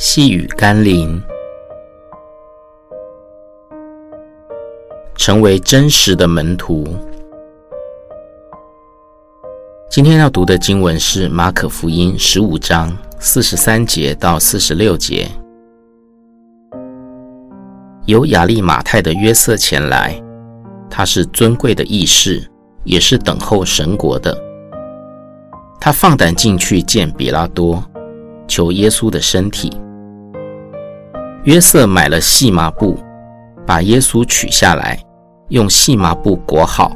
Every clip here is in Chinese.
细雨甘霖，成为真实的门徒。今天要读的经文是马可福音十五章四十三节到四十六节。有亚利马太的约瑟前来，他是尊贵的义士，也是等候神国的。他放胆进去见彼拉多，求耶稣的身体。约瑟买了细麻布，把耶稣取下来，用细麻布裹好，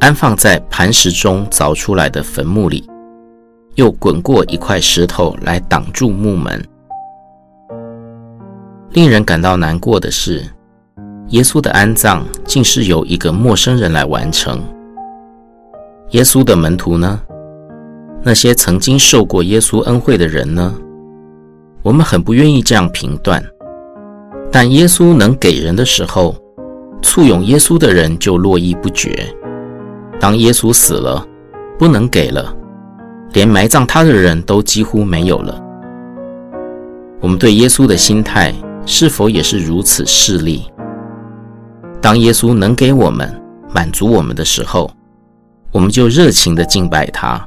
安放在磐石中凿出来的坟墓里，又滚过一块石头来挡住墓门。令人感到难过的是，耶稣的安葬竟是由一个陌生人来完成。耶稣的门徒呢？那些曾经受过耶稣恩惠的人呢？我们很不愿意这样评断，但耶稣能给人的时候，簇拥耶稣的人就络绎不绝。当耶稣死了，不能给了，连埋葬他的人都几乎没有了。我们对耶稣的心态是否也是如此势利？当耶稣能给我们满足我们的时候，我们就热情地敬拜他；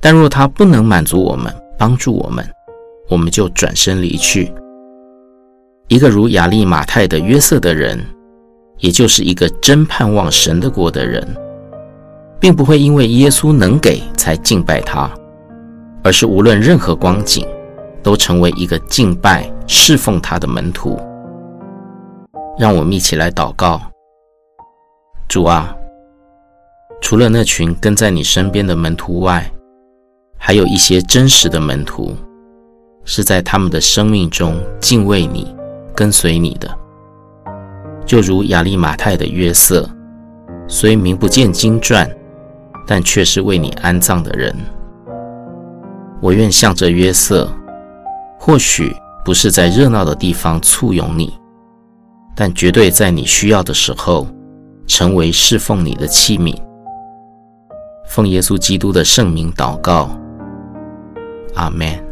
但若他不能满足我们，帮助我们，我们就转身离去。一个如亚利马泰的约瑟的人，也就是一个真盼望神的国的人，并不会因为耶稣能给才敬拜他，而是无论任何光景，都成为一个敬拜侍奉他的门徒。让我们一起来祷告：主啊，除了那群跟在你身边的门徒外，还有一些真实的门徒。是在他们的生命中敬畏你、跟随你的，就如亚利马太的约瑟，虽名不见经传，但却是为你安葬的人。我愿向着约瑟，或许不是在热闹的地方簇拥你，但绝对在你需要的时候，成为侍奉你的器皿。奉耶稣基督的圣名祷告，阿门。